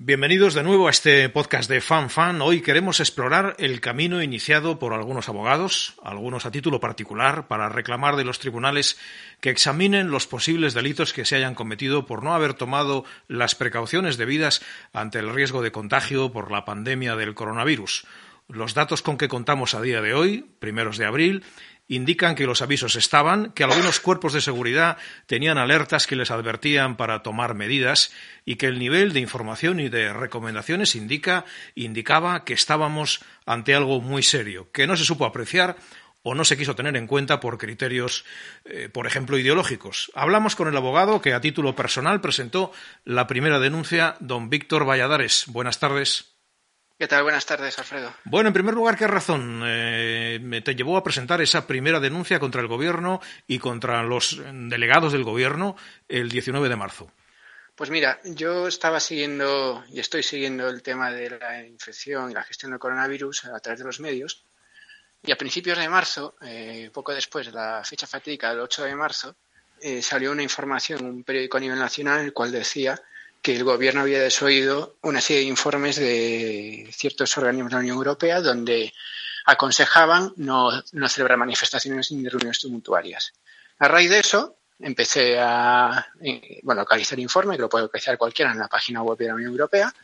Bienvenidos de nuevo a este podcast de Fan Fan. Hoy queremos explorar el camino iniciado por algunos abogados, algunos a título particular, para reclamar de los tribunales que examinen los posibles delitos que se hayan cometido por no haber tomado las precauciones debidas ante el riesgo de contagio por la pandemia del coronavirus. Los datos con que contamos a día de hoy, primeros de abril, indican que los avisos estaban, que algunos cuerpos de seguridad tenían alertas que les advertían para tomar medidas y que el nivel de información y de recomendaciones indica, indicaba que estábamos ante algo muy serio, que no se supo apreciar o no se quiso tener en cuenta por criterios, eh, por ejemplo, ideológicos. Hablamos con el abogado que a título personal presentó la primera denuncia, don Víctor Valladares. Buenas tardes. ¿Qué tal? Buenas tardes, Alfredo. Bueno, en primer lugar, ¿qué razón eh, te llevó a presentar esa primera denuncia contra el Gobierno y contra los delegados del Gobierno el 19 de marzo? Pues mira, yo estaba siguiendo y estoy siguiendo el tema de la infección y la gestión del coronavirus a través de los medios. Y a principios de marzo, eh, poco después de la fecha fatídica del 8 de marzo, eh, salió una información en un periódico a nivel nacional en el cual decía que el gobierno había desoído una serie de informes de ciertos organismos de la Unión Europea donde aconsejaban no, celebrar manifestaciones ni reuniones tumultuarias. A raíz de eso, empecé a eh, bueno, localizar informe, que lo puede localizar cualquiera en la página web de la Unión Europea,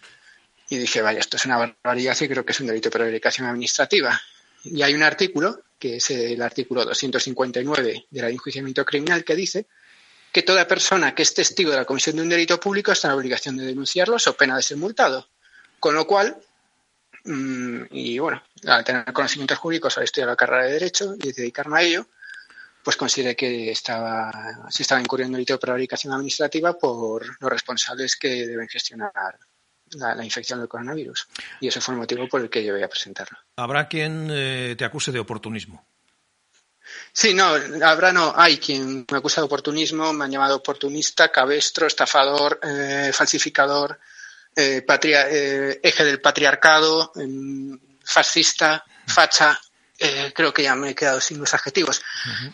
y dije, vaya, esto es una barbaridad y creo que es un delito de prevaricación administrativa. Y hay un artículo, que es el artículo 259 de la enjuiciamiento criminal, que dice que toda persona que es testigo de la comisión de un delito público está en la obligación de denunciarlos o pena de ser multado. Con lo cual, mm, y bueno, al tener conocimientos jurídicos, al estudiar la carrera de Derecho y dedicarme a ello, pues consideré que estaba, se estaba incurriendo en delito de prevaricación administrativa por los responsables que deben gestionar la, infección del coronavirus. Y ese fue el motivo por el que yo voy a presentarlo. ¿Habrá quien eh, te acuse de oportunismo? Sí, no, habrá no, hay quien me acusa de oportunismo, me han llamado oportunista, cabestro, estafador, eh, falsificador, eh, eh, eje del patriarcado, em, fascista, facha, creo que ya me he quedado sin los adjetivos.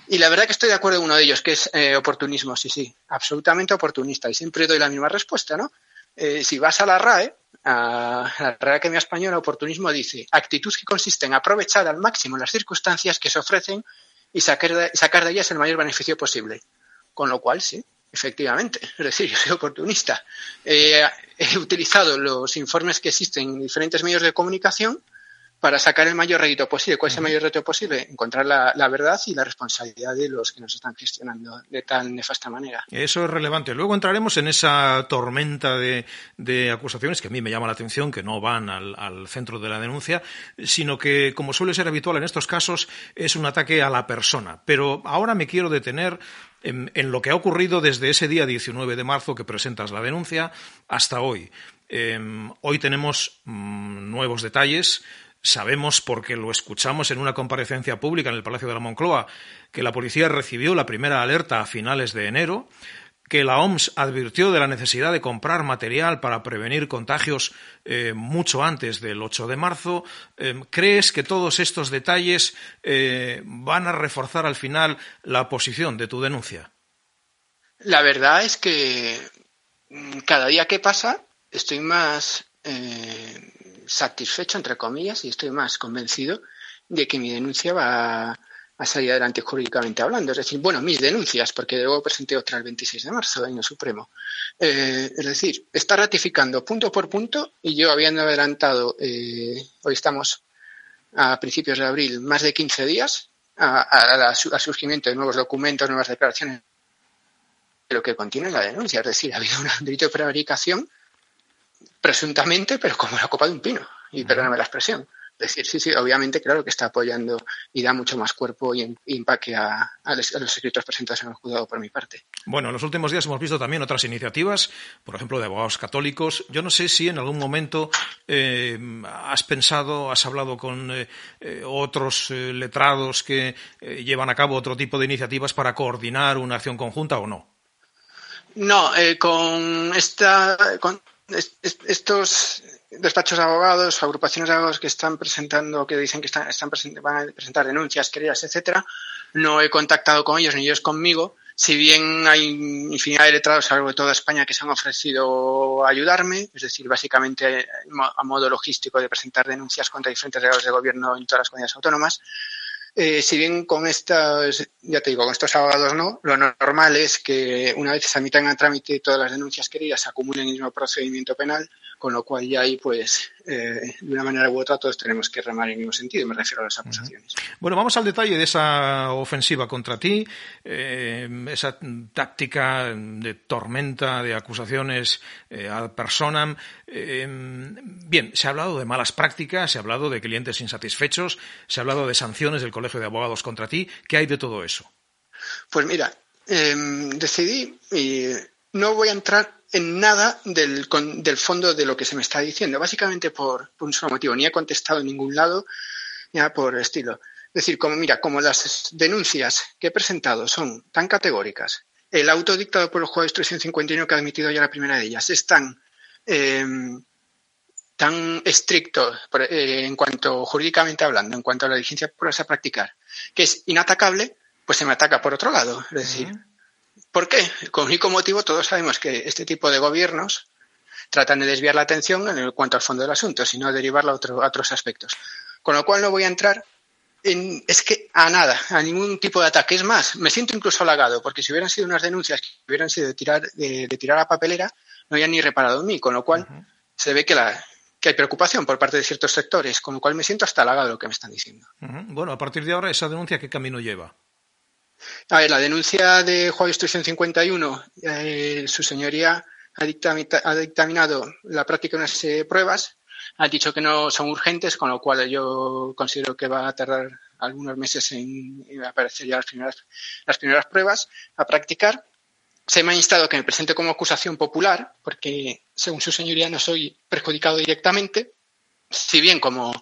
Y la verdad que estoy de acuerdo en uno de ellos, que es oportunismo, sí, sí, absolutamente oportunista. Y siempre doy la misma respuesta, ¿no? si vas a la RAE, a la Real Academia Española, oportunismo dice actitud que consiste en aprovechar al máximo las circunstancias que se ofrecen y sacar de, sacar de ellas el mayor beneficio posible. Con lo cual, sí, efectivamente, es decir, yo soy oportunista. he utilizado los informes que existen en diferentes medios de comunicación para sacar el mayor rédito posible. ¿Cuál es el mayor reto posible? Encontrar la, verdad y la responsabilidad de los que nos están gestionando de tan nefasta manera. Eso es relevante. Luego entraremos en esa tormenta de, acusaciones que a mí me llama la atención, que no van al, centro de la denuncia, sino que, como suele ser habitual en estos casos, es un ataque a la persona. Pero ahora me quiero detener en, lo que ha ocurrido desde ese día 19 de marzo que presentas la denuncia hasta hoy. Em, hoy tenemos mm, nuevos detalles Sabemos, porque lo escuchamos en una comparecencia pública en el Palacio de la Moncloa, que la policía recibió la primera alerta a finales de enero, que la OMS advirtió de la necesidad de comprar material para prevenir contagios eh, mucho antes del 8 de marzo. Eh, ¿Crees que todos estos detalles eh, van a reforzar al final la posición de tu denuncia? La verdad es que mm, cada día que pasa estoy más satisfecho, entre comillas, y estoy más convencido de que mi denuncia va a salir adelante jurídicamente hablando. Es decir, bueno, mis denuncias, porque luego presenté otra el 26 de marzo, año supremo. Eh, es decir, está ratificando punto por punto y yo habiendo adelantado, eh, hoy estamos a principios de abril, más de 15 días al surgimiento de nuevos documentos, nuevas declaraciones, lo que contiene la denuncia. Es decir, ha habido un delito de prevaricación presuntamente, pero como la copa de un pino, y perdóname la expresión. Es decir, sí, sí, obviamente, claro que está apoyando y da mucho más cuerpo y empaque a, los, escritos presentados en el juzgado por mi parte. Bueno, en los últimos días hemos visto también otras iniciativas, por ejemplo, de abogados católicos. Yo no sé si en algún momento eh, has pensado, has hablado con eh, eh, otros letrados que llevan a cabo otro tipo de iniciativas para coordinar una acción conjunta o no. No, con esta, estos despachos de abogados, agrupaciones de abogados que están presentando, que dicen que están, están van a presentar denuncias, querellas, etcétera, no he contactado con ellos ni ellos conmigo. si bien hay infinidad de letrados a de toda España que se han ofrecido a ayudarme, es decir, básicamente a modo logístico de presentar denuncias contra diferentes delegados de gobierno en todas las comunidades autónomas, eh, si bien con estos, ya te digo, con estos abogados no, lo normal es que una vez se admitan a trámite todas las denuncias queridas, se acumulen en el mismo procedimiento penal con lo cual ya ahí, pues, eh, de una manera u otra, todos tenemos que remar en el mismo sentido, me refiero a las acusaciones. Bueno, vamos al detalle de esa ofensiva contra ti, eh, esa táctica de tormenta de acusaciones eh, ad personam. bien, se ha hablado de malas prácticas, se ha hablado de clientes insatisfechos, se ha hablado de sanciones del Colegio de Abogados contra ti. ¿Qué hay de todo eso? Pues mira, decidí, y no voy a entrar en nada del, del, fondo de lo que se me está diciendo, básicamente por, un solo motivo. Ni he contestado en ningún lado, ya por estilo. Es decir, como mira, como las denuncias que he presentado son tan categóricas, el auto dictado por el juez de instrucción 51 que ha admitido ya la primera de ellas es tan, em, tan estricto eh, en cuanto jurídicamente hablando, en cuanto a la diligencia por a practicar, que es inatacable, pues se me ataca por otro lado. Es decir, ¿Por qué? Con único motivo, todos sabemos que este tipo de gobiernos tratan de desviar la atención en cuanto al fondo del asunto, sino derivarla a, otros aspectos. Con lo cual no voy a entrar en, es que a nada, a ningún tipo de ataque. Es más, me siento incluso halagado, porque si hubieran sido unas denuncias que hubieran sido de tirar, de, tirar a papelera, no habían ni reparado en mí, con lo cual se ve que, la, que hay preocupación por parte de ciertos sectores, con lo cual me siento hasta halagado de lo que me están diciendo. Bueno, a partir de ahora, ¿esa denuncia qué camino lleva? A ver, la denuncia de de Instrucción 51, eh, su señoría ha, dictaminado la práctica de unas pruebas, ha dicho que no son urgentes, con lo cual yo considero que va a tardar algunos meses en, aparecer ya las primeras, las primeras pruebas a practicar. Se me ha instado que me presente como acusación popular, porque según su señoría no soy perjudicado directamente, si bien como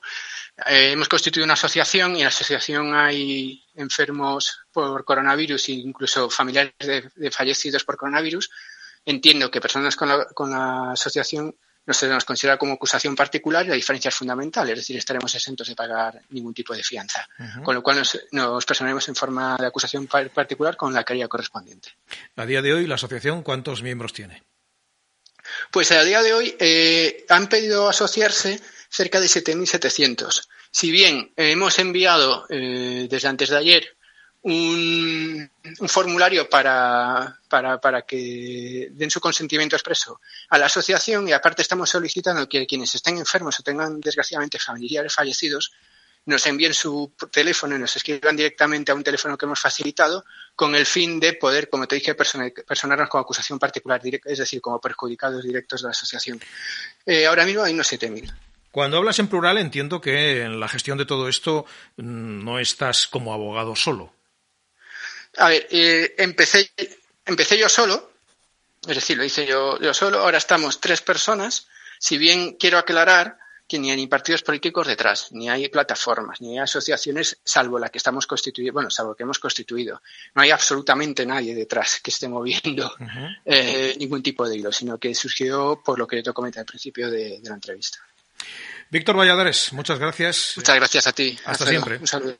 eh, hemos constituido una asociación y en la asociación hay enfermos por coronavirus e incluso familiares de, fallecidos por coronavirus. Entiendo que personas con la, asociación no se nos considera como acusación particular y la diferencia es fundamental, es decir, estaremos exentos de pagar ningún tipo de fianza, con lo cual nos, nos, personaremos en forma de acusación particular con la querella correspondiente. A día de hoy, ¿la asociación cuántos miembros tiene? Pues a día de hoy eh, han pedido asociarse cerca de 7.700. Si bien hemos enviado eh, desde antes de ayer un, formulario para, para, que den su consentimiento expreso a la asociación y aparte estamos solicitando que quienes estén enfermos o tengan desgraciadamente familiares fallecidos nos envíen su teléfono y nos escriban directamente a un teléfono que hemos facilitado con el fin de poder, como te dije, personarnos como acusación particular, es decir, como perjudicados directos de la asociación. Eh, ahora mismo hay unos 7.000. Cuando hablas en plural entiendo que en la gestión de todo esto mm, no estás como abogado solo. A ver, eh, empecé, empecé yo solo, es decir, lo hice yo, yo solo, ahora estamos tres personas, si bien quiero aclarar que ni hay partidos políticos detrás, ni hay plataformas, ni hay asociaciones, salvo la que estamos constituyendo, bueno, salvo que hemos constituido. No hay absolutamente nadie detrás que esté moviendo eh, ningún tipo de hilo, sino que surgió por lo que te comenté al principio de la entrevista. Víctor Valladares, muchas gracias. Muchas gracias a ti. Hasta, siempre. Un saludo.